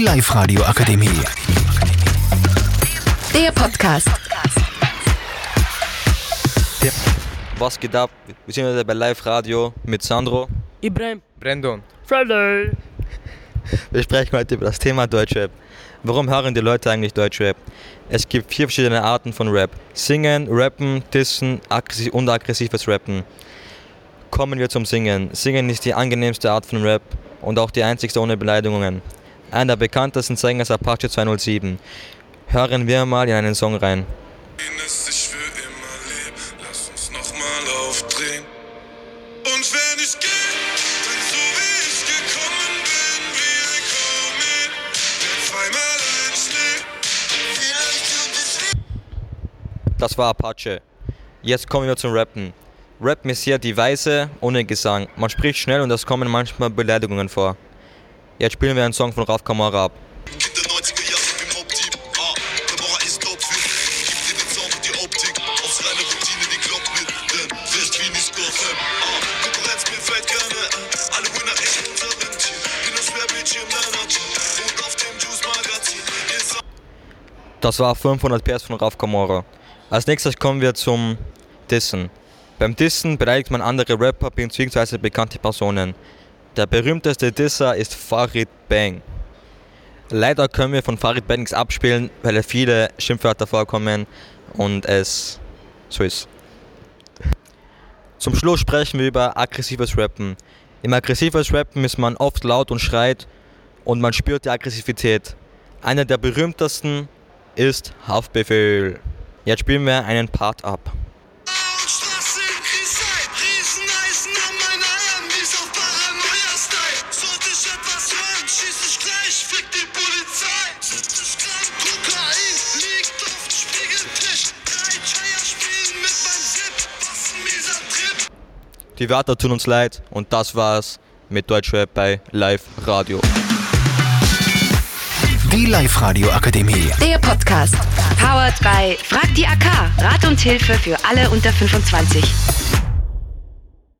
Die Live-Radio Akademie. Der Podcast. Was geht ab? Wir sind heute bei Live Radio mit Sandro. Ibrahim. Brandon. Friday. Wir sprechen heute über das Thema Deutschrap. Warum hören die Leute eigentlich Deutschrap? Es gibt vier verschiedene Arten von Rap. Singen, Rappen, Dissen aggressiv und aggressives Rappen. Kommen wir zum Singen. Singen ist die angenehmste Art von Rap und auch die einzigste ohne Beleidigungen. Einer der bekanntesten Sänger ist Apache 207. Hören wir mal in einen Song rein. Das war Apache. Jetzt kommen wir zum Rappen. Rappen ist hier die Weise ohne Gesang. Man spricht schnell und es kommen manchmal Beleidigungen vor. Jetzt spielen wir einen Song von Raf Kamara ab. Kind der 90er Jahre wie Mob-Deep. Ah. Ah, Das war 500 PS von Raf Kamara. Als nächstes kommen wir zum Dissen. Beim Dissen beleidigt man andere Rapper bzw. bekannte Personen. Der berühmteste Disser ist Farid Bang. Leider können wir von Farid Bang nichts abspielen, weil er viele Schimpfwörter vorkommen und es so ist. Zum Schluss sprechen wir über aggressives Rappen. Im aggressives Rappen ist man oft laut und schreit und man spürt die Aggressivität. Einer der berühmtesten ist Haftbefehl. Jetzt spielen wir einen Part ab. Die Wörter tun uns leid und das war's mit Deutschrap bei Live Radio. Die Live-Radio Akademie. Der Podcast. Powered by Frag die AK. Rat und Hilfe für alle unter 25.